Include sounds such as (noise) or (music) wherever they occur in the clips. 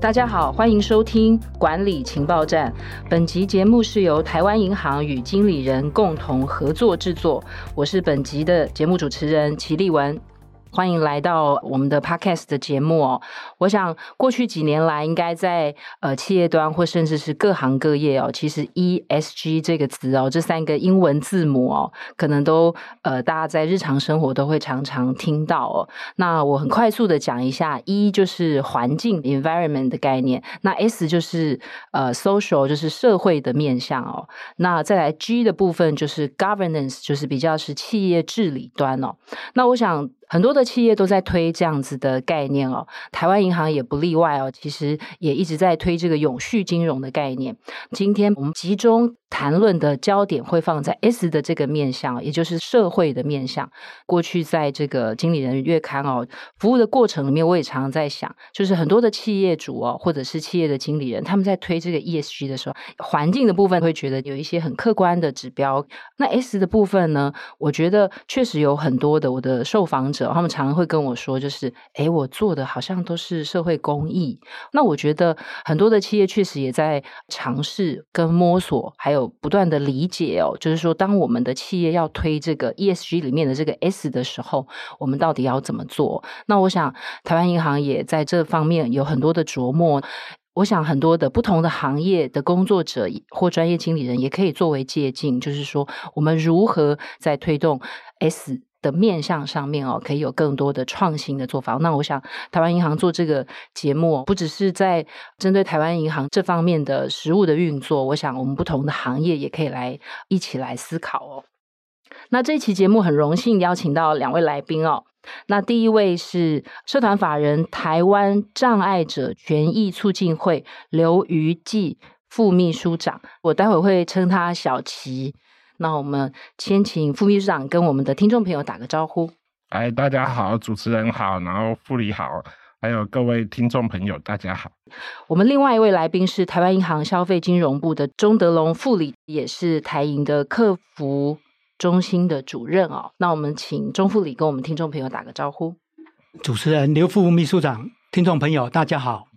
大家好，欢迎收听管理情报站。本集节目是由台湾银行与经理人共同合作制作，我是本集的节目主持人齐立文。欢迎来到我们的 Podcast 的节目哦。我想过去几年来，应该在呃企业端或甚至是各行各业哦，其实 ESG 这个词哦，这三个英文字母哦，可能都呃大家在日常生活都会常常听到哦。那我很快速的讲一下，E 就是环境 environment 的概念，那 S 就是呃 social 就是社会的面向哦。那再来 G 的部分就是 governance，就是比较是企业治理端哦。那我想。很多的企业都在推这样子的概念哦，台湾银行也不例外哦。其实也一直在推这个永续金融的概念。今天我们集中谈论的焦点会放在 S 的这个面向，也就是社会的面向。过去在这个经理人月刊哦服务的过程里面，我也常常在想，就是很多的企业主哦，或者是企业的经理人，他们在推这个 ESG 的时候，环境的部分会觉得有一些很客观的指标。那 S 的部分呢，我觉得确实有很多的我的受访者。他们常常会跟我说，就是，哎，我做的好像都是社会公益。那我觉得很多的企业确实也在尝试跟摸索，还有不断的理解哦。就是说，当我们的企业要推这个 ESG 里面的这个 S 的时候，我们到底要怎么做？那我想，台湾银行也在这方面有很多的琢磨。我想，很多的不同的行业的工作者或专业经理人也可以作为借鉴，就是说，我们如何在推动 S。的面向上面哦，可以有更多的创新的做法。那我想，台湾银行做这个节目，不只是在针对台湾银行这方面的实务的运作，我想我们不同的行业也可以来一起来思考哦。那这一期节目很荣幸邀请到两位来宾哦。那第一位是社团法人台湾障碍者权益促进会刘于季副秘书长，我待会会称他小齐。那我们先请副秘书长跟我们的听众朋友打个招呼。哎，大家好，主持人好，然后副理好，还有各位听众朋友，大家好。我们另外一位来宾是台湾银行消费金融部的钟德龙副理，也是台银的客服中心的主任哦。那我们请钟副理跟我们听众朋友打个招呼。主持人刘副秘书长，听众朋友大家好。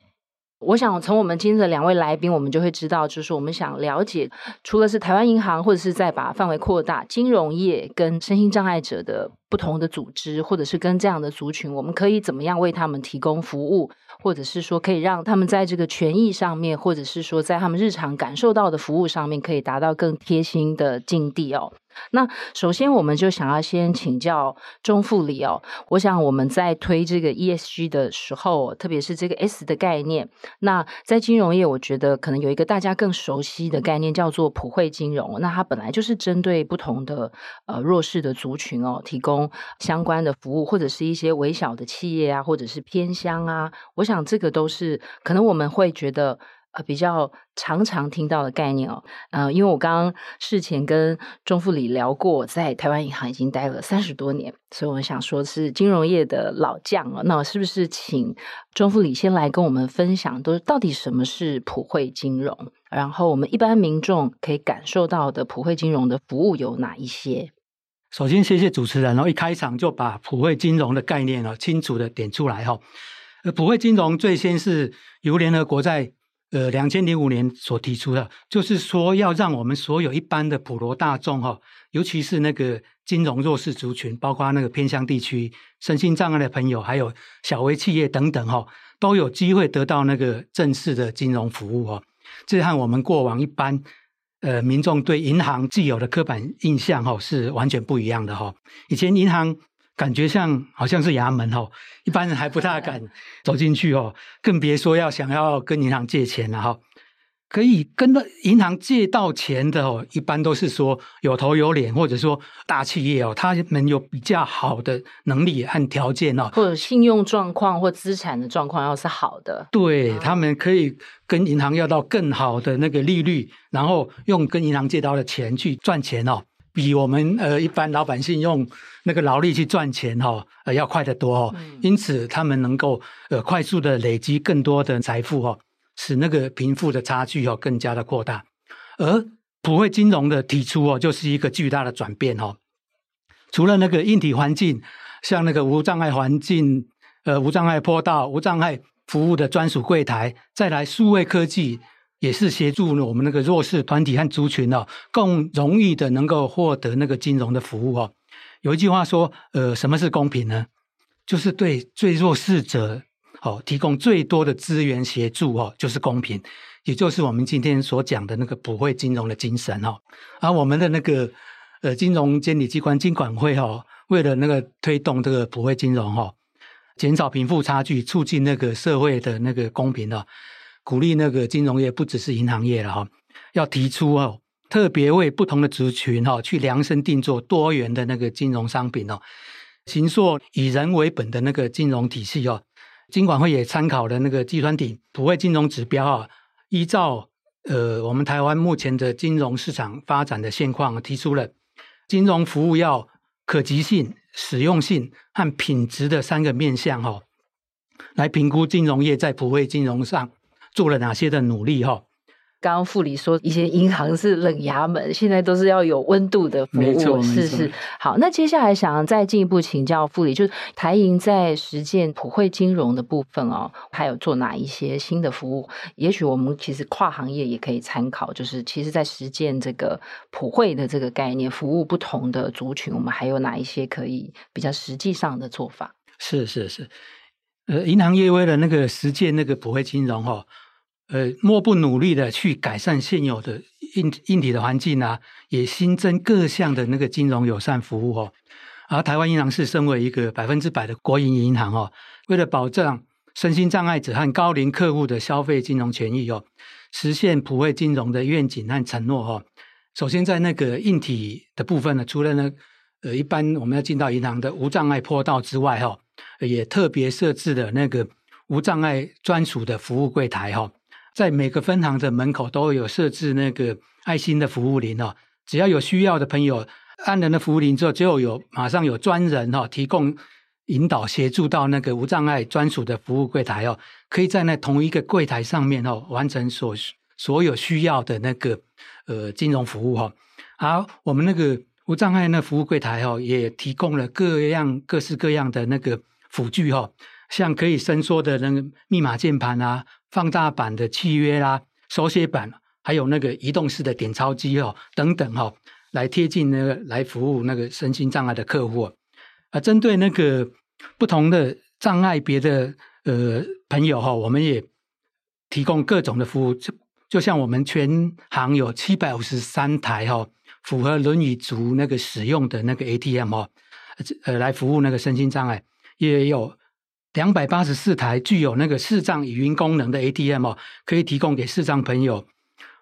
我想从我们今天的两位来宾，我们就会知道，就是我们想了解，除了是台湾银行，或者是再把范围扩大，金融业跟身心障碍者的不同的组织，或者是跟这样的族群，我们可以怎么样为他们提供服务，或者是说可以让他们在这个权益上面，或者是说在他们日常感受到的服务上面，可以达到更贴心的境地哦。那首先，我们就想要先请教钟副理哦。我想我们在推这个 ESG 的时候，特别是这个 S 的概念，那在金融业，我觉得可能有一个大家更熟悉的概念，叫做普惠金融。那它本来就是针对不同的呃弱势的族群哦，提供相关的服务，或者是一些微小的企业啊，或者是偏乡啊。我想这个都是可能我们会觉得。呃，比较常常听到的概念哦，呃，因为我刚刚事前跟钟副理聊过，在台湾银行已经待了三十多年，所以我想说是金融业的老将了。那我是不是请钟副理先来跟我们分享，都到底什么是普惠金融？然后我们一般民众可以感受到的普惠金融的服务有哪一些？首先，谢谢主持人然后，一开场就把普惠金融的概念哦清楚的点出来哈。普惠金融最先是由联合国在呃，两千零五年所提出的，就是说要让我们所有一般的普罗大众哈，尤其是那个金融弱势族群，包括那个偏乡地区、身心障碍的朋友，还有小微企业等等哈，都有机会得到那个正式的金融服务哈。这和我们过往一般呃民众对银行既有的刻板印象哈是完全不一样的哈。以前银行。感觉像好像是衙门哦，一般人还不大敢 (laughs) 走进去哦，更别说要想要跟银行借钱了哈。可以跟银行借到钱的哦，一般都是说有头有脸，或者说大企业哦，他们有比较好的能力和条件哦，或者信用状况或资产的状况要是好的，对，他们可以跟银行要到更好的那个利率，然后用跟银行借到的钱去赚钱哦。比我们呃一般老百姓用那个劳力去赚钱哈，呃要快得多哦。因此，他们能够呃快速的累积更多的财富哦，使那个贫富的差距哦更加的扩大。而普惠金融的提出哦，就是一个巨大的转变哦。除了那个硬体环境，像那个无障碍环境、呃无障碍坡道、无障碍服务的专属柜台，再来数位科技也是协助我们那个弱势团体和族群哦，更容易的能够获得那个金融的服务哦。有一句话说，呃，什么是公平呢？就是对最弱势者哦，提供最多的资源协助哦，就是公平，也就是我们今天所讲的那个普惠金融的精神哦。而我们的那个呃金融监理机关金管会哦，为了那个推动这个普惠金融哦。减少贫富差距，促进那个社会的那个公平的，鼓励那个金融业不只是银行业了哈，要提出哦，特别为不同的族群哈去量身定做多元的那个金融商品哦，形塑以人为本的那个金融体系哦。金管会也参考了那个计算体普惠金融指标啊，依照呃我们台湾目前的金融市场发展的现况，提出了金融服务要可及性。使用性和品质的三个面向哈，来评估金融业在普惠金融上做了哪些的努力哈。刚刚副理说一些银行是冷衙门，现在都是要有温度的服务，是是。好，那接下来想再进一步请教副理，就是台银在实践普惠金融的部分哦，还有做哪一些新的服务？也许我们其实跨行业也可以参考，就是其实在实践这个普惠的这个概念，服务不同的族群，我们还有哪一些可以比较实际上的做法？是是是，呃，银行业为了那个实践那个普惠金融哈。呃，莫不努力的去改善现有的硬硬体的环境啊，也新增各项的那个金融友善服务哦。而台湾银行是身为一个百分之百的国营银行哦，为了保障身心障碍者和高龄客户的消费金融权益哦，实现普惠金融的愿景和承诺哦。首先在那个硬体的部分呢，除了呢，呃，一般我们要进到银行的无障碍坡道之外哈，也特别设置了那个无障碍专属的服务柜台哈。在每个分行的门口都有设置那个爱心的服务铃哦，只要有需要的朋友按了那服务铃之后，就有马上有专人哈提供引导协助到那个无障碍专属的服务柜台哦，可以在那同一个柜台上面哦完成所所有需要的那个呃金融服务哈。而我们那个无障碍那服务柜台哦，也提供了各样各式各样的那个辅具哈，像可以伸缩的那个密码键盘啊。放大版的契约啦、手写板，还有那个移动式的点钞机哦，等等哈、哦，来贴近那个来服务那个身心障碍的客户啊。针对那个不同的障碍别的呃朋友哈、哦，我们也提供各种的服务，就就像我们全行有七百五十三台哈、哦，符合轮椅族那个使用的那个 ATM 哦，呃，来服务那个身心障碍，也有。两百八十四台具有那个视障语音功能的 ATM 哦，可以提供给视障朋友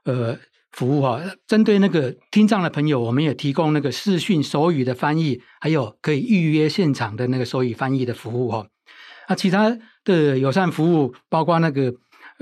呃服务哈。针对那个听障的朋友，我们也提供那个视讯手语的翻译，还有可以预约现场的那个手语翻译的服务哈。那其他的友善服务，包括那个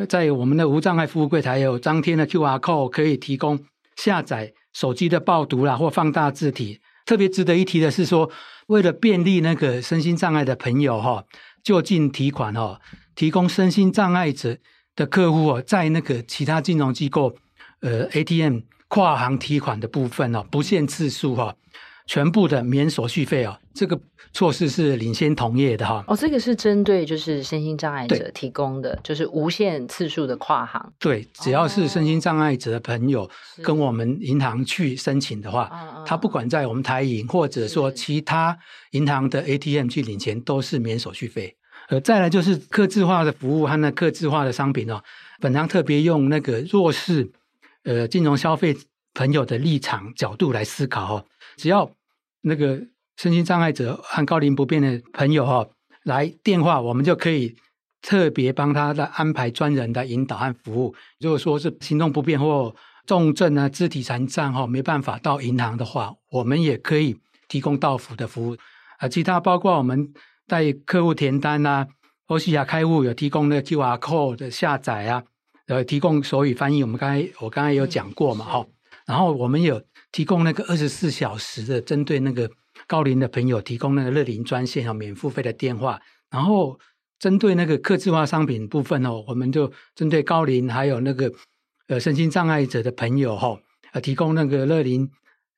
在我们的无障碍服务柜台有张贴的 QR code，可以提供下载手机的报读啦或放大字体。特别值得一提的是说，为了便利那个身心障碍的朋友哈。就近提款哦，提供身心障碍者的客户哦，在那个其他金融机构呃 ATM 跨行提款的部分哦，不限次数哈，全部的免手续费哦，这个措施是领先同业的哈。哦，这个是针对就是身心障碍者提供的，就是无限次数的跨行。对，只要是身心障碍者的朋友跟我们银行去申请的话，他不管在我们台银或者说其他银行的 ATM 去领钱，都是免手续费。呃，再来就是客制化的服务和那客制化的商品哦。本行特别用那个弱势呃金融消费朋友的立场角度来思考哦。只要那个身心障碍者和高龄不便的朋友哈来电话，我们就可以特别帮他来安排专人的引导和服务。如果说是行动不便或重症啊、肢体残障哈没办法到银行的话，我们也可以提供到府的服务啊。其他包括我们。带客户填单啊，欧西亚开户有提供那个 QR code 的下载啊，呃，提供手语翻译。我们刚才我刚才有讲过嘛，哈、然后我们有提供那个二十四小时的针对那个高龄的朋友提供那个乐龄专线和免付费的电话。然后针对那个客制化商品部分哦，我们就针对高龄还有那个呃身心障碍者的朋友哈，呃，提供那个乐龄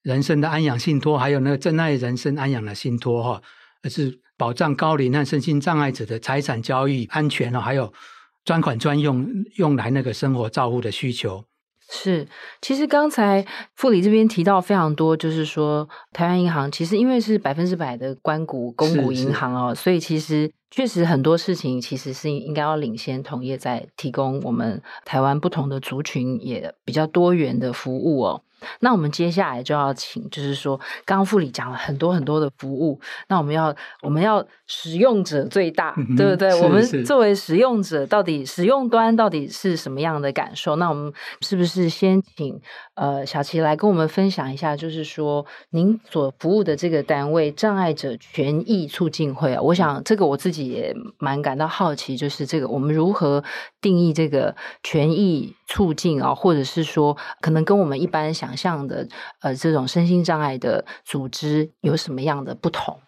人生的安养信托，还有那个珍爱人生安养的信托哈，而是。保障高龄和身心障碍者的财产交易安全哦，还有专款专用用来那个生活照护的需求。是，其实刚才副理这边提到非常多，就是说台湾银行其实因为是百分之百的官股公股银行哦，所以其实确实很多事情其实是应该要领先同业，在提供我们台湾不同的族群也比较多元的服务哦。那我们接下来就要请，就是说，刚刚副理讲了很多很多的服务，那我们要我们要使用者最大，嗯、对不对？我们作为使用者，到底使用端到底是什么样的感受？那我们是不是先请呃小琪来跟我们分享一下？就是说，您所服务的这个单位障碍者权益促进会啊，我想这个我自己也蛮感到好奇，就是这个我们如何定义这个权益促进啊，或者是说，可能跟我们一般想。想象的呃，这种身心障碍的组织有什么样的不同？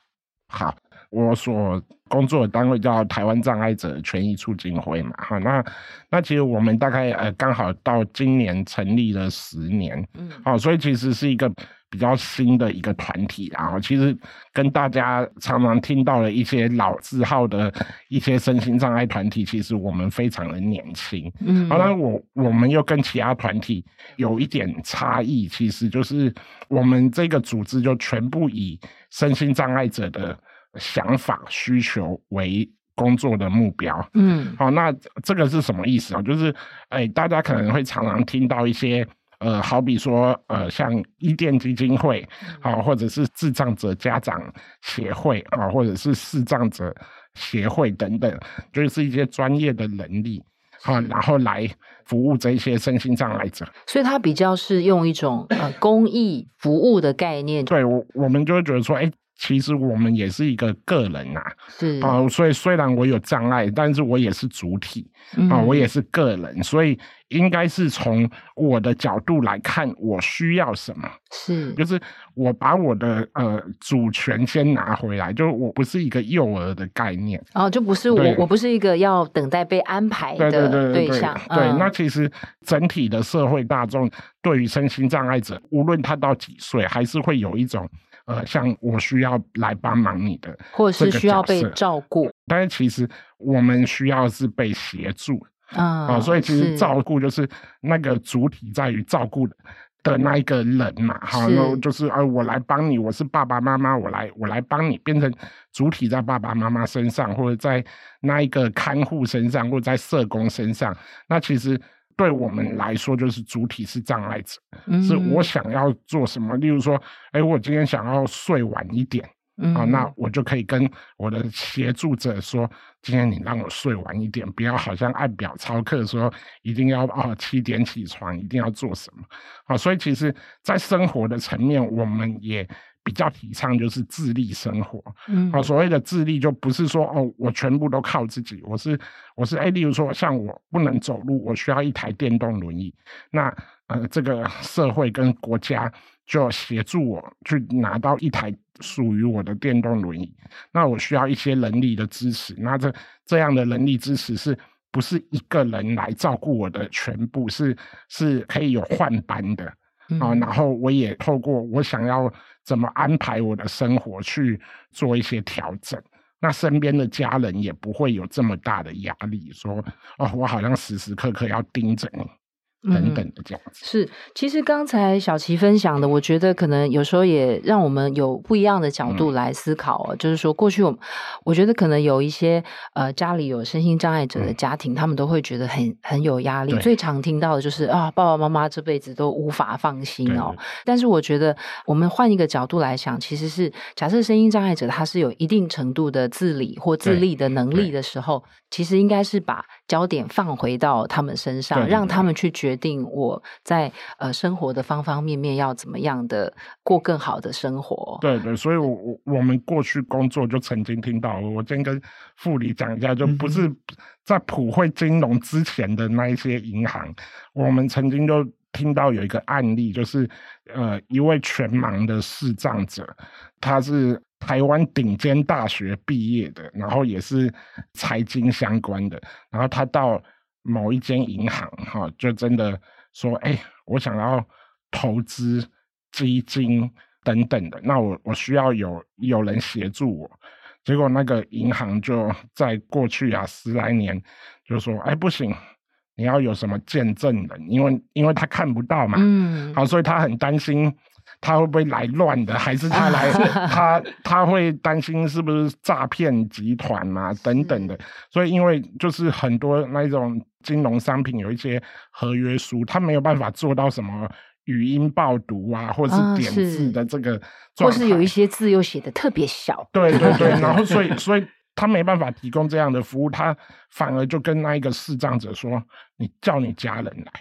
好，我所工作的单位叫台湾障碍者权益促进会嘛，哈，那那其实我们大概呃刚好到今年成立了十年，嗯，好，所以其实是一个。比较新的一个团体，然后其实跟大家常常听到的一些老字号的一些身心障碍团体，其实我们非常的年轻。嗯，当然我我们又跟其他团体有一点差异，其实就是我们这个组织就全部以身心障碍者的想法需求为工作的目标。嗯，好，那这个是什么意思啊？就是哎，大家可能会常常听到一些。呃，好比说，呃，像伊甸基金会，啊，或者是智障者家长协会，啊，或者是视障者协会等等，就是一些专业的能力，啊，然后来服务这些身心障碍者。所以，他比较是用一种呃公益服务的概念。对，我我们就会觉得说，哎。其实我们也是一个个人呐、啊，是。啊、呃，所以虽然我有障碍，但是我也是主体啊、我也是个人，所以应该是从我的角度来看，我需要什么，是，就是我把我的呃主权先拿回来，就我不是一个幼儿的概念，哦，就不是。我，我不是一个要等待被安排的对象，对，对，那其实整体的社会大众对于身心障碍者，无论他到几岁，还是会有一种。呃，像我需要来帮忙你的，或者是需要被照顾，但是其实我们需要是被协助啊、呃，所以其实照顾就是那个主体在于照顾的那一个人嘛，好，然后就是呃，我来帮你，我是爸爸妈妈，我来我来帮你，变成主体在爸爸妈妈身上，或者在那一个看护身上，或者在社工身上，那其实。对我们来说，就是主体是障碍者，嗯、是我想要做什么。例如说，哎，我今天想要睡晚一点，嗯、啊，那我就可以跟我的协助者说，今天你让我睡晚一点，不要好像按表操课，说一定要啊七点起床，一定要做什么。啊，所以其实，在生活的层面，我们也。比较提倡就是自立生活，嗯，啊，所谓的自立就不是说哦，我全部都靠自己，我是我是哎，例如说像我不能走路，我需要一台电动轮椅，那呃，这个社会跟国家就协助我去拿到一台属于我的电动轮椅，那我需要一些人力的支持，那这这样的人力支持是不是一个人来照顾我的全部？是是可以有换班的。啊，然后我也透过我想要怎么安排我的生活去做一些调整，那身边的家人也不会有这么大的压力，说哦，我好像时时刻刻要盯着你。等等的这样子、嗯、是，其实刚才小琪分享的，我觉得可能有时候也让我们有不一样的角度来思考哦。嗯、就是说，过去我我觉得可能有一些呃家里有身心障碍者的家庭，嗯、他们都会觉得很很有压力。最常听到的就是啊，爸爸妈妈这辈子都无法放心哦。但是我觉得我们换一个角度来想，其实是假设身心障碍者他是有一定程度的自理或自立的能力的时候，其实应该是把焦点放回到他们身上，让他们去决。定我在呃生活的方方面面要怎么样的过更好的生活。对对，所以我我我们过去工作就曾经听到，我今天跟副理讲一下，就不是在普惠金融之前的那一些银行，嗯、我们曾经就听到有一个案例，就是呃一位全盲的视障者，他是台湾顶尖大学毕业的，然后也是财经相关的，然后他到。某一间银行，哈，就真的说，哎、欸，我想要投资基金等等的，那我我需要有有人协助我。结果那个银行就在过去啊十来年就说，哎，不行，你要有什么见证人，因为因为他看不到嘛，嗯，好，所以他很担心他会不会来乱的，还是他来 (laughs) 他他会担心是不是诈骗集团嘛等等的，所以因为就是很多那种金融商品有一些合约书，他没有办法做到什么。语音报读啊，或者是点字的这个、啊，或是有一些字又写的特别小，对对对，然后所以所以他没办法提供这样的服务，他反而就跟那一个视障者说：“你叫你家人来。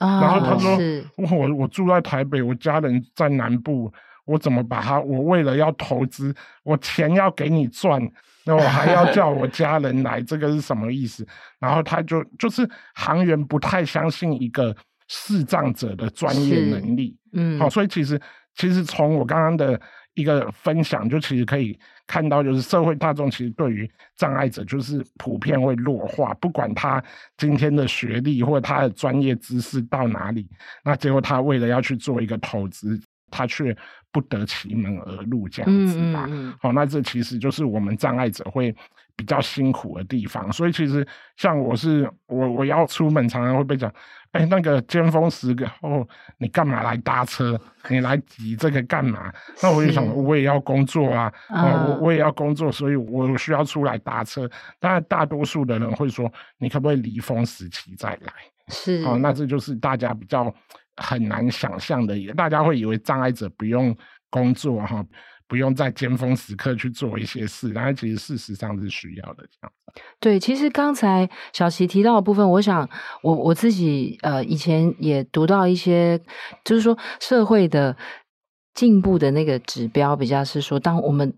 哦”然后他说：“我我住在台北，我家人在南部，我怎么把他？我为了要投资，我钱要给你赚，那我还要 (laughs) 叫我家人来，这个是什么意思？”然后他就就是行员不太相信一个。视障者的专业能力，嗯，好、哦，所以其实其实从我刚刚的一个分享，就其实可以看到，就是社会大众其实对于障碍者就是普遍会弱化，不管他今天的学历或者他的专业知识到哪里，那结果他为了要去做一个投资，他却不得其门而入这样子吧。好、嗯嗯嗯哦，那这其实就是我们障碍者会比较辛苦的地方。所以其实像我是我我要出门，常常会被讲。哎、欸，那个尖峰时刻哦，你干嘛来搭车？你来挤这个干嘛？那我就想，我也要工作啊，我、呃、我也要工作，所以我需要出来搭车。当然，大多数的人会说，你可不可以离峰时期再来？是，哦，那这就是大家比较很难想象的，大家会以为障碍者不用工作哈。不用在尖峰时刻去做一些事，但是其实事实上是需要的。这样对，其实刚才小琪提到的部分，我想我我自己呃以前也读到一些，就是说社会的进步的那个指标，比较是说，当我们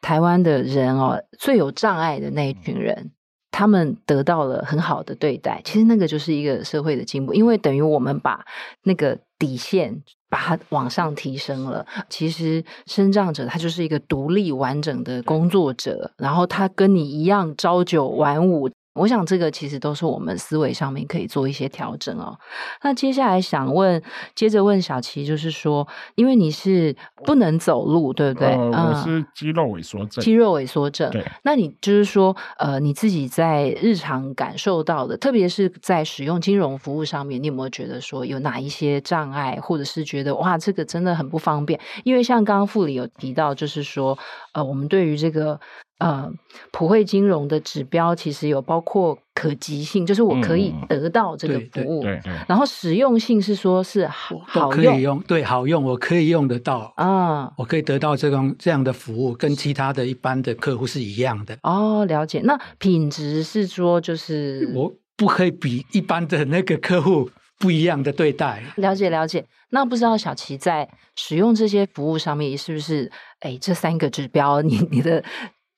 台湾的人哦最有障碍的那一群人，他们得到了很好的对待，其实那个就是一个社会的进步，因为等于我们把那个底线。把它往上提升了。其实，身障者他就是一个独立完整的工作者，然后他跟你一样朝九晚五。我想这个其实都是我们思维上面可以做一些调整哦。那接下来想问，接着问小齐，就是说，因为你是不能走路，对不对？呃，我是肌肉萎缩症。肌肉萎缩症。对。那你就是说，呃，你自己在日常感受到的，特别是在使用金融服务上面，你有没有觉得说有哪一些障碍，或者是觉得哇，这个真的很不方便？因为像刚刚副理有提到，就是说，呃，我们对于这个。呃，普惠金融的指标其实有包括可及性，就是我可以得到这个服务，嗯、对对对，然后实用性是说是好好，可以用，对，好用，我可以用得到啊，我可以得到这种这样的服务，跟其他的一般的客户是一样的。哦，了解。那品质是说就是我不可以比一般的那个客户不一样的对待。了解了解。那不知道小琪在使用这些服务上面是不是？哎，这三个指标，你你的。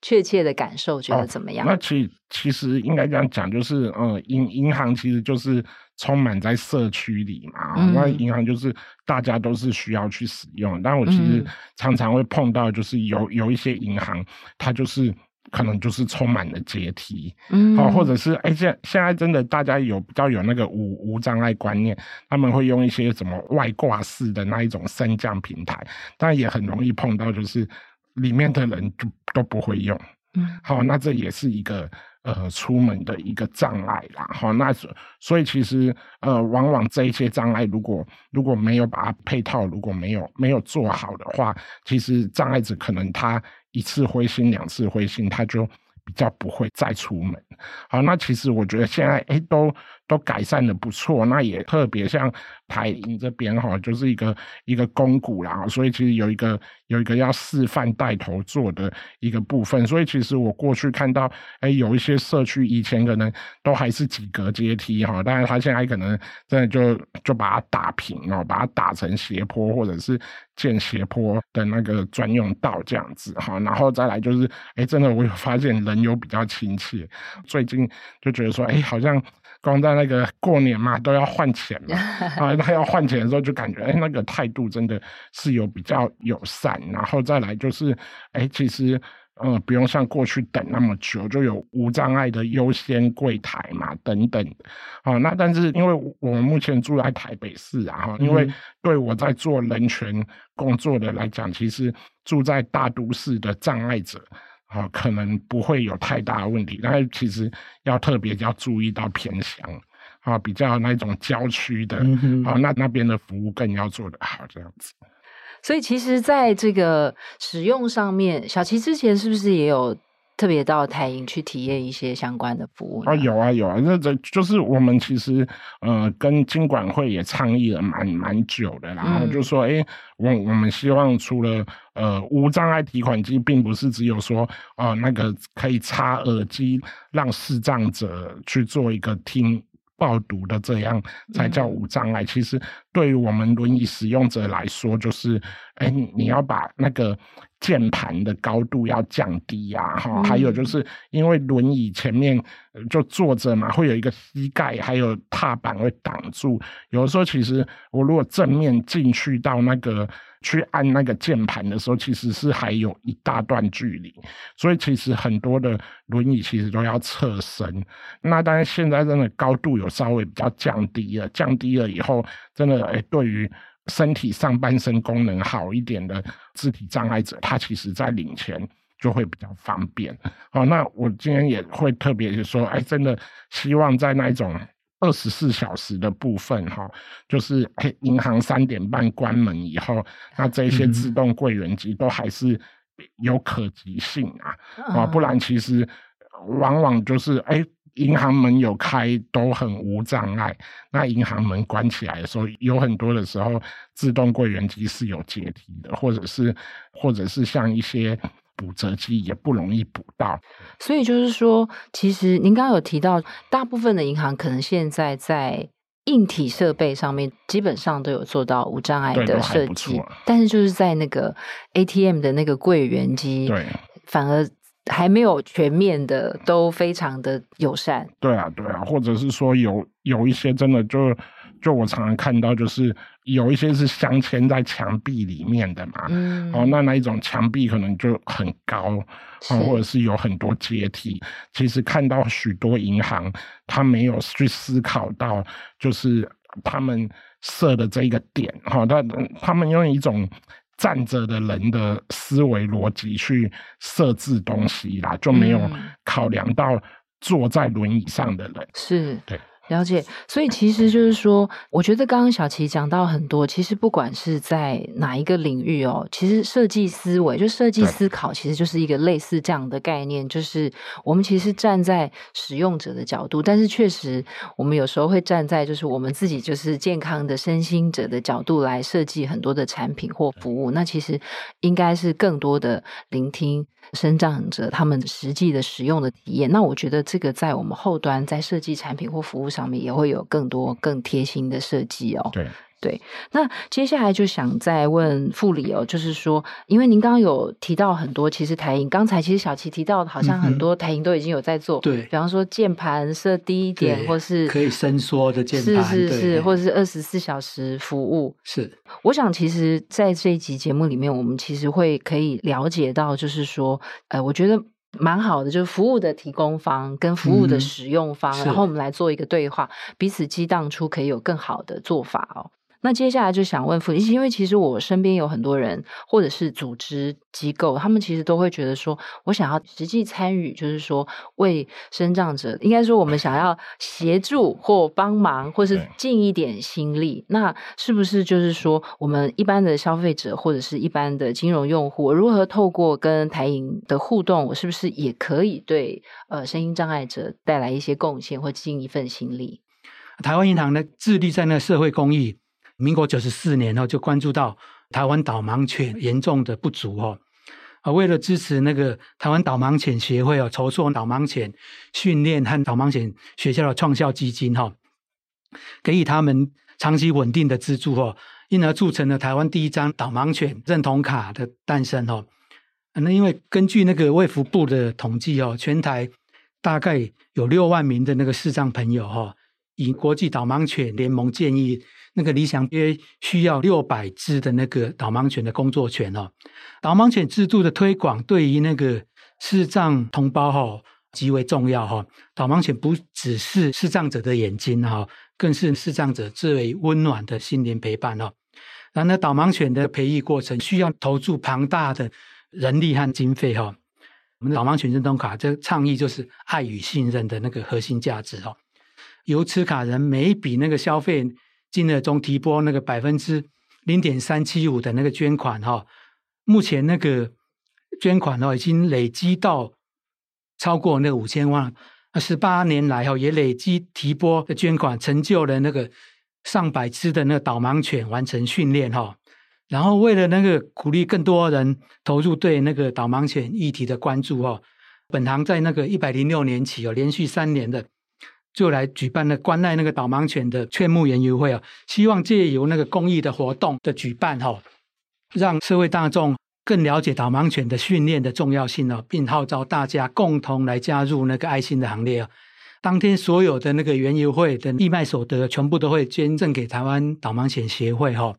确切的感受，觉得怎么样？哦、那其其实应该这样讲，就是呃，银银行其实就是充满在社区里嘛。嗯、那银行就是大家都是需要去使用。但我其实常常会碰到，就是有有一些银行，它就是可能就是充满了阶梯，嗯，好、哦，或者是哎，现现在真的大家有比较有那个无无障碍观念，他们会用一些什么外挂式的那一种升降平台，但也很容易碰到就是。里面的人就都不会用，嗯，好，那这也是一个呃出门的一个障碍啦，好，那所以其实呃，往往这一些障碍如果如果没有把它配套，如果没有没有做好的话，其实障碍者可能他一次灰心，两次灰心，他就比较不会再出门。好，那其实我觉得现在哎都。都改善的不错，那也特别像台银这边哈，就是一个一个公股啦，所以其实有一个有一个要示范带头做的一个部分，所以其实我过去看到，哎，有一些社区以前可能都还是几格阶梯哈，但是他现在可能真的就就把它打平哦，把它打成斜坡或者是建斜坡的那个专用道这样子哈，然后再来就是，哎，真的我有发现人有比较亲切，最近就觉得说，哎，好像。光在那个过年嘛，都要换钱嘛，(laughs) 啊，他要换钱的时候就感觉，哎，那个态度真的是有比较友善，然后再来就是，哎，其实，呃，不用像过去等那么久，就有无障碍的优先柜台嘛，等等，好，那但是因为我们目前住在台北市啊，哈，因为对我在做人权工作的来讲，其实住在大都市的障碍者。啊，可能不会有太大的问题。但是其实要特别要注意到偏乡啊，比较那种郊区的，嗯、啊，那那边的服务更要做得好，这样子。所以其实在这个使用上面，小齐之前是不是也有？特别到台银去体验一些相关的服务啊，有啊有啊，那这就是我们其实呃跟金管会也倡议了蛮蛮久的，然后就说哎、欸，我我们希望除了呃无障碍提款机，并不是只有说呃那个可以插耳机让视障者去做一个听。报读的这样才叫无障碍。其实对于我们轮椅使用者来说，就是，哎，你要把那个键盘的高度要降低呀，哈。还有就是因为轮椅前面就坐着嘛，会有一个膝盖还有踏板会挡住。有的时候其实我如果正面进去到那个。去按那个键盘的时候，其实是还有一大段距离，所以其实很多的轮椅其实都要侧身。那当然现在真的高度有稍微比较降低了，降低了以后，真的哎，对于身体上半身功能好一点的肢体障碍者，他其实在领钱就会比较方便。好，那我今天也会特别说，哎，真的希望在那一种。二十四小时的部分，哈，就是银行三点半关门以后，那这些自动柜员机都还是有可及性啊，啊，不然其实往往就是，哎，银行门有开都很无障碍，那银行门关起来的时候，有很多的时候自动柜员机是有阶梯的，或者是，或者是像一些。补折机也不容易补到，所以就是说，其实您刚刚有提到，大部分的银行可能现在在硬体设备上面基本上都有做到无障碍的设计，但是就是在那个 ATM 的那个柜员机，对，反而还没有全面的都非常的友善。对啊，对啊，或者是说有有一些真的就。就我常常看到，就是有一些是镶嵌在墙壁里面的嘛，嗯，哦，那那一种墙壁可能就很高，啊，或者是有很多阶梯。其实看到许多银行，他没有去思考到，就是他们设的这一个点，哈，他他们用一种站着的人的思维逻辑去设置东西啦，就没有考量到坐在轮椅上的人，是。对。了解，所以其实就是说，我觉得刚刚小琪讲到很多，其实不管是在哪一个领域哦，其实设计思维就设计思考，其实就是一个类似这样的概念，就是我们其实站在使用者的角度，但是确实我们有时候会站在就是我们自己就是健康的身心者的角度来设计很多的产品或服务，那其实应该是更多的聆听。生长者他们实际的使用的体验，那我觉得这个在我们后端在设计产品或服务上面也会有更多更贴心的设计哦。对。对，那接下来就想再问副理哦，就是说，因为您刚刚有提到很多，其实台银刚才其实小琪提到的，好像很多台银都已经有在做，对、嗯，比方说键盘设低一点，或是可以伸缩的键盘，是是是，或者是二十四小时服务，是。我想，其实，在这一集节目里面，我们其实会可以了解到，就是说，呃，我觉得蛮好的，就是服务的提供方跟服务的使用方，嗯、然后我们来做一个对话，彼此激荡出可以有更好的做法哦。那接下来就想问副理，因为其实我身边有很多人，或者是组织机构，他们其实都会觉得说，我想要实际参与，就是说为身障者，应该说我们想要协助或帮忙，或是尽一点心力。那是不是就是说，我们一般的消费者或者是一般的金融用户，如何透过跟台银的互动，我是不是也可以对呃声音障碍者带来一些贡献或尽一份心力？台湾银行呢，致力在那社会公益。民国九十四年后，就关注到台湾导盲犬严重的不足哦，啊，为了支持那个台湾导盲犬协会哦，筹措导盲犬训练和导盲犬学校的创校基金哈，给予他们长期稳定的资助哦，因而促成了台湾第一张导盲犬认同卡的诞生哦。那因为根据那个卫福部的统计哦，全台大概有六万名的那个视障朋友哈，以国际导盲犬联盟建议。那个理想约需要六百只的那个导盲犬的工作犬哦，导盲犬制度的推广对于那个视障同胞哈极为重要哈。导盲犬不只是视障者的眼睛哈，更是视障者最为温暖的心灵陪伴哦。然而，导盲犬的培育过程需要投注庞大的人力和经费哈。我们的导盲犬认同卡这个倡议就是爱与信任的那个核心价值哦。由持卡人每一笔那个消费金额中提拨那个百分之零点三七五的那个捐款哈，目前那个捐款哦已经累积到超过那五千万，十八年来哈也累积提拨的捐款成就了那个上百只的那个导盲犬完成训练哈，然后为了那个鼓励更多人投入对那个导盲犬议题的关注哈，本行在那个一百零六年起有连续三年的。就来举办了关爱那个导盲犬的劝募园游会啊，希望借由那个公益的活动的举办哈，让社会大众更了解导盲犬的训练的重要性哦，并号召大家共同来加入那个爱心的行列啊。当天所有的那个园游会的义卖所得，全部都会捐赠给台湾导盲犬协会哈。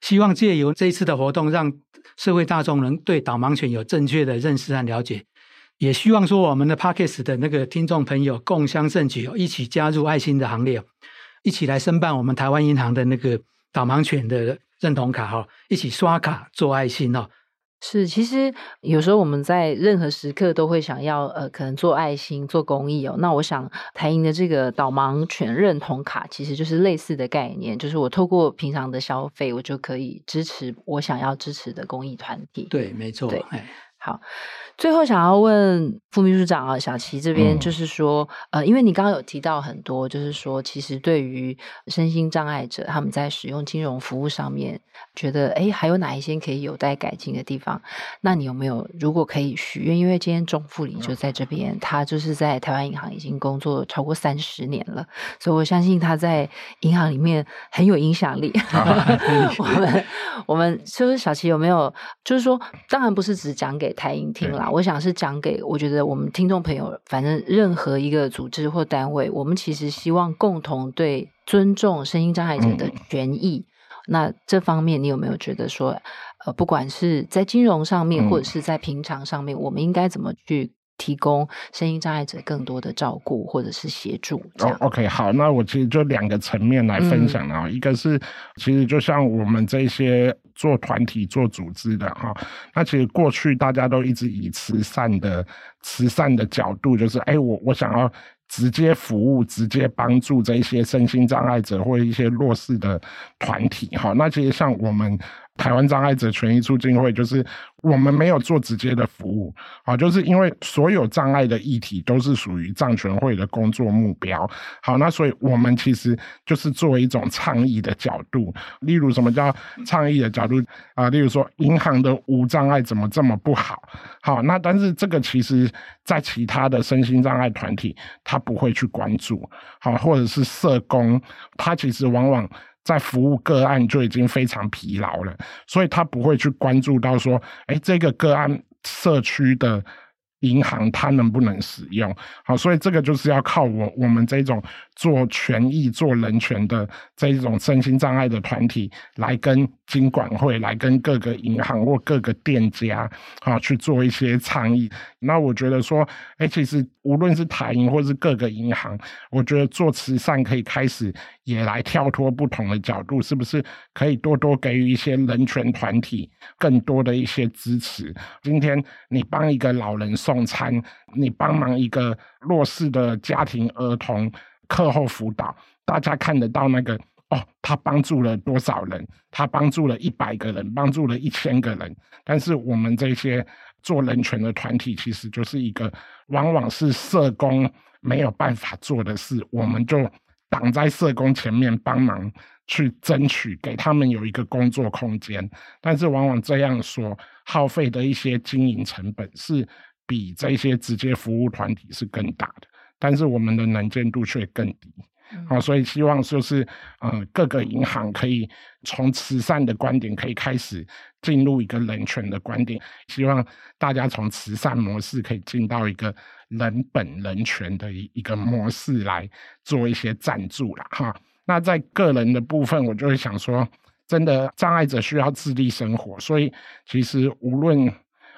希望借由这一次的活动，让社会大众能对导盲犬有正确的认识和了解。也希望说，我们的 Podcast 的那个听众朋友共襄盛举，一起加入爱心的行列，一起来申办我们台湾银行的那个导盲犬的认同卡哈，一起刷卡做爱心哦。是，其实有时候我们在任何时刻都会想要呃，可能做爱心、做公益哦。那我想台银的这个导盲犬认同卡，其实就是类似的概念，就是我透过平常的消费，我就可以支持我想要支持的公益团体。对，没错。对，好。最后想要问副秘书长啊，小齐这边就是说，嗯、呃，因为你刚刚有提到很多，就是说，其实对于身心障碍者，他们在使用金融服务上面，觉得哎，还有哪一些可以有待改进的地方？那你有没有如果可以许愿？因为今天钟副理就在这边，他就是在台湾银行已经工作超过三十年了，所以我相信他在银行里面很有影响力。(laughs) 我们我们就是小齐有没有？就是说，当然不是只讲给台银听啦。我想是讲给我觉得我们听众朋友，反正任何一个组织或单位，我们其实希望共同对尊重声音障碍者的权益。嗯、那这方面，你有没有觉得说，呃，不管是在金融上面，或者是在平常上面，嗯、我们应该怎么去提供声音障碍者更多的照顾或者是协助？哦，OK，好，那我其实就两个层面来分享啊，嗯、一个是其实就像我们这些。做团体、做组织的哈，那其实过去大家都一直以慈善的慈善的角度，就是哎，我我想要直接服务、直接帮助这一些身心障碍者或一些弱势的团体哈。那其实像我们。台湾障碍者权益促进会就是我们没有做直接的服务，啊，就是因为所有障碍的议题都是属于障权会的工作目标，好，那所以我们其实就是作为一种倡议的角度，例如什么叫倡议的角度啊？例如说银行的无障碍怎么这么不好？好，那但是这个其实在其他的身心障碍团体他不会去关注，好，或者是社工，他其实往往。在服务个案就已经非常疲劳了，所以他不会去关注到说，哎，这个个案社区的。银行它能不能使用？好，所以这个就是要靠我我们这种做权益、做人权的这一种身心障碍的团体来跟金管会、来跟各个银行或各个店家啊去做一些倡议。那我觉得说，哎、其实无论是台银或是各个银行，我觉得做慈善可以开始也来跳脱不同的角度，是不是可以多多给予一些人权团体更多的一些支持？今天你帮一个老人。送餐，你帮忙一个弱势的家庭儿童课后辅导，大家看得到那个哦，他帮助了多少人？他帮助了一百个人，帮助了一千个人。但是我们这些做人权的团体，其实就是一个往往是社工没有办法做的事，我们就挡在社工前面帮忙去争取，给他们有一个工作空间。但是往往这样说，耗费的一些经营成本是。比这些直接服务团体是更大的，但是我们的能见度却更低，好，所以希望就是嗯各个银行可以从慈善的观点可以开始进入一个人权的观点，希望大家从慈善模式可以进到一个人本人权的一一个模式来做一些赞助了哈。那在个人的部分，我就会想说，真的障碍者需要自立生活，所以其实无论。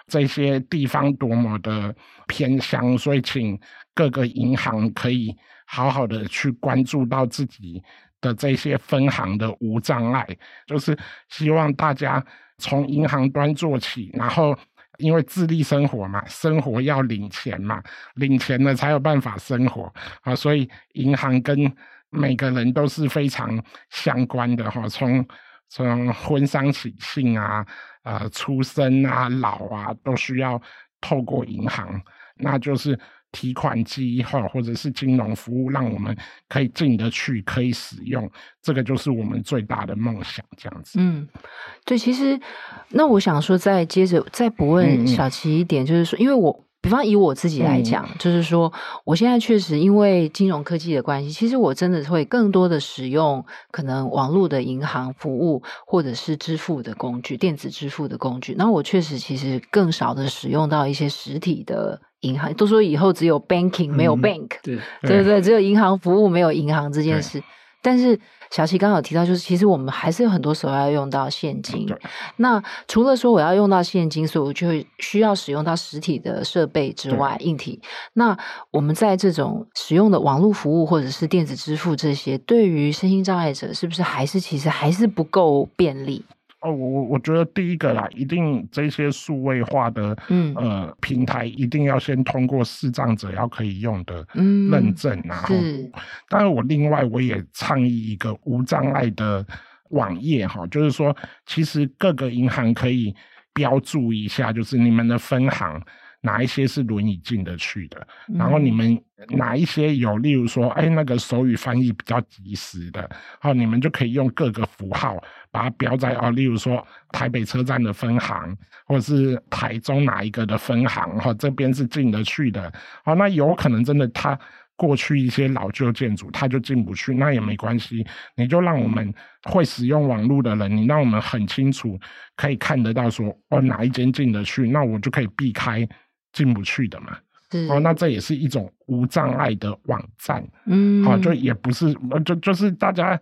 这些地方多么的偏乡，所以请各个银行可以好好的去关注到自己的这些分行的无障碍，就是希望大家从银行端做起，然后因为自立生活嘛，生活要领钱嘛，领钱了才有办法生活啊，所以银行跟每个人都是非常相关的哈，从从婚丧喜庆啊，呃，出生啊，老啊，都需要透过银行，那就是。提款机哈，或者是金融服务，让我们可以进得去，可以使用，这个就是我们最大的梦想，这样子。嗯，对，其实那我想说，再接着再不问小琪一点，就是说，因为我比方以我自己来讲，就是说，我现在确实因为金融科技的关系，其实我真的会更多的使用可能网络的银行服务，或者是支付的工具，电子支付的工具。那我确实其实更少的使用到一些实体的。银行都说以后只有 banking 没有 bank，嗯、(laughs) 对对对，只有银行服务没有银行这件事。但是小琪刚刚有提到，就是其实我们还是有很多时候要用到现金。那除了说我要用到现金，所以我就会需要使用到实体的设备之外，硬体。那我们在这种使用的网络服务或者是电子支付这些，对于身心障碍者，是不是还是其实还是不够便利？哦，我我我觉得第一个啦，一定这些数位化的嗯呃平台，一定要先通过视障者要可以用的认证，然后，当然我另外我也倡议一个无障碍的网页哈，就是说其实各个银行可以标注一下，就是你们的分行。哪一些是轮椅进得去的？然后你们哪一些有，例如说，哎，那个手语翻译比较及时的，好，你们就可以用各个符号把它标在哦，例如说台北车站的分行，或者是台中哪一个的分行，哈，这边是进得去的。好，那有可能真的他过去一些老旧建筑他就进不去，那也没关系，你就让我们会使用网络的人，你让我们很清楚可以看得到说，哦，哪一间进得去，那我就可以避开。进不去的嘛，哦，那这也是一种无障碍的网站，嗯，好，就也不是，就就是大家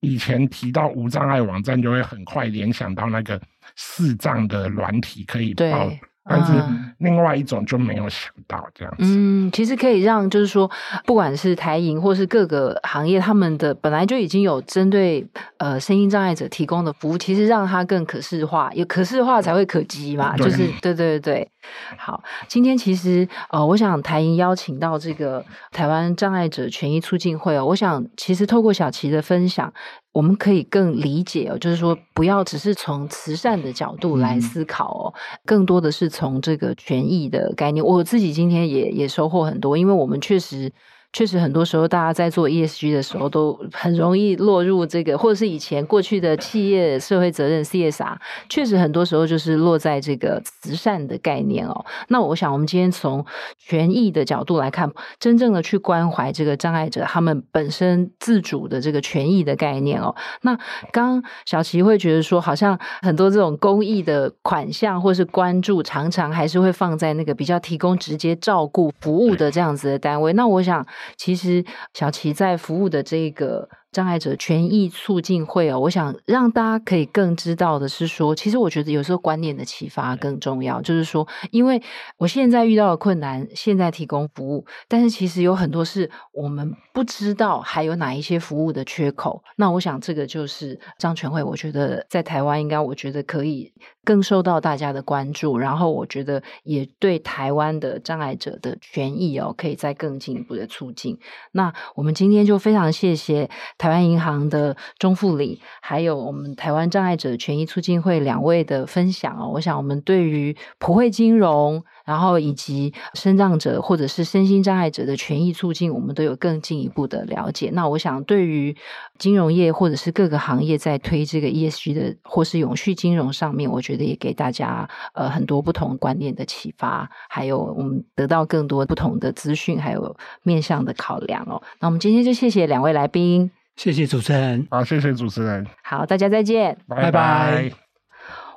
以前提到无障碍网站，就会很快联想到那个视障的软体可以报。但是另外一种就没有想到这样子。嗯，其实可以让就是说，不管是台银或是各个行业，他们的本来就已经有针对呃身心障碍者提供的服务，其实让它更可视化，有可视化才会可及嘛。(laughs) 就是对对对对。好，今天其实呃，我想台银邀请到这个台湾障碍者权益促进会哦，我想其实透过小琪的分享。我们可以更理解哦，就是说，不要只是从慈善的角度来思考哦，更多的是从这个权益的概念。我自己今天也也收获很多，因为我们确实。确实，很多时候大家在做 ESG 的时候，都很容易落入这个，或者是以前过去的企业社会责任 CSR，确实很多时候就是落在这个慈善的概念哦。那我想，我们今天从权益的角度来看，真正的去关怀这个障碍者他们本身自主的这个权益的概念哦。那刚刚小琪会觉得说，好像很多这种公益的款项或是关注，常常还是会放在那个比较提供直接照顾服务的这样子的单位。那我想。其实小琪在服务的这个障碍者权益促进会哦，我想让大家可以更知道的是说，其实我觉得有时候观念的启发更重要。就是说，因为我现在遇到的困难，现在提供服务，但是其实有很多是我们不知道还有哪一些服务的缺口。那我想这个就是张全会，我觉得在台湾应该，我觉得可以。更受到大家的关注，然后我觉得也对台湾的障碍者的权益哦，可以再更进一步的促进。那我们今天就非常谢谢台湾银行的钟副理，还有我们台湾障碍者权益促进会两位的分享哦。我想我们对于普惠金融。然后以及身障者或者是身心障碍者的权益促进，我们都有更进一步的了解。那我想，对于金融业或者是各个行业在推这个 ESG 的或是永续金融上面，我觉得也给大家呃很多不同观念的启发，还有我们得到更多不同的资讯，还有面向的考量哦。那我们今天就谢谢两位来宾，谢谢主持人，好，谢谢主持人，好，大家再见，拜拜。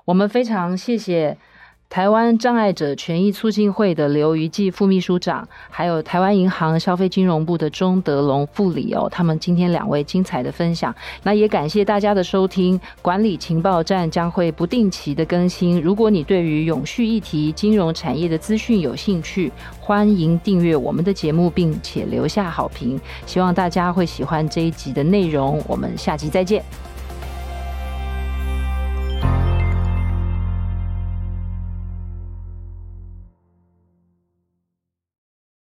我们非常谢谢。台湾障碍者权益促进会的刘余纪副秘书长，还有台湾银行消费金融部的钟德龙副理哦，他们今天两位精彩的分享，那也感谢大家的收听。管理情报站将会不定期的更新，如果你对于永续议题、金融产业的资讯有兴趣，欢迎订阅我们的节目，并且留下好评。希望大家会喜欢这一集的内容，我们下集再见。